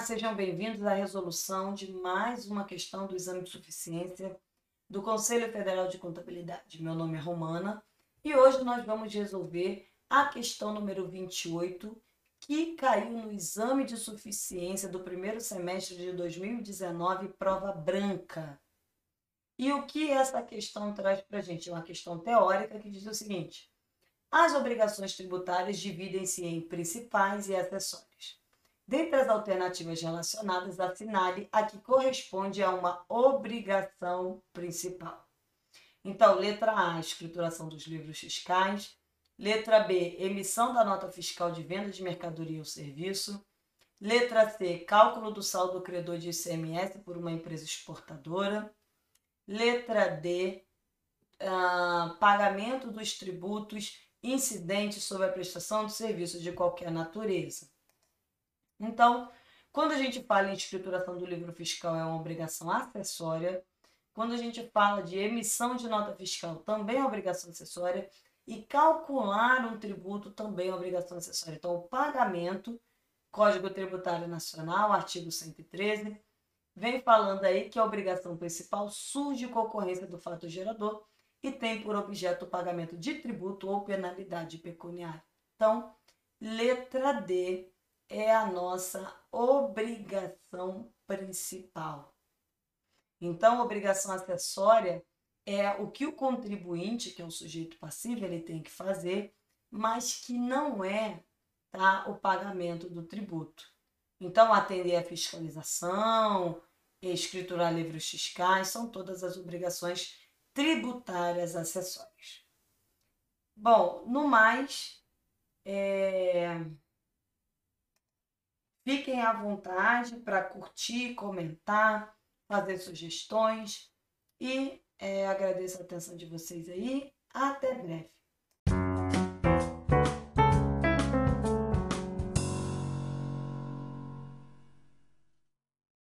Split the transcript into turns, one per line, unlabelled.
sejam bem-vindos à resolução de mais uma questão do exame de suficiência do Conselho Federal de Contabilidade. Meu nome é Romana e hoje nós vamos resolver a questão número 28, que caiu no exame de suficiência do primeiro semestre de 2019, prova branca. E o que essa questão traz para a gente? É uma questão teórica que diz o seguinte: as obrigações tributárias dividem-se em principais e acessórias. Dentre as alternativas relacionadas, assinale a que corresponde a uma obrigação principal. Então, letra A, escrituração dos livros fiscais. Letra B, emissão da nota fiscal de venda de mercadoria ou serviço. Letra C, cálculo do saldo credor de ICMS por uma empresa exportadora. Letra D, uh, pagamento dos tributos incidentes sobre a prestação de serviços de qualquer natureza. Então, quando a gente fala em escrituração do livro fiscal, é uma obrigação acessória. Quando a gente fala de emissão de nota fiscal, também é obrigação acessória. E calcular um tributo também é obrigação acessória. Então, o pagamento, Código Tributário Nacional, artigo 113, vem falando aí que a obrigação principal surge com ocorrência do fato gerador e tem por objeto o pagamento de tributo ou penalidade pecuniária. Então, letra D é a nossa obrigação principal. Então, obrigação acessória é o que o contribuinte, que é o sujeito passivo, ele tem que fazer, mas que não é tá, o pagamento do tributo. Então, atender a fiscalização, escriturar livros fiscais, são todas as obrigações tributárias acessórias. Bom, no mais, é... fiquem à vontade para curtir, comentar, fazer sugestões e é, agradeço a atenção de vocês aí. Até breve.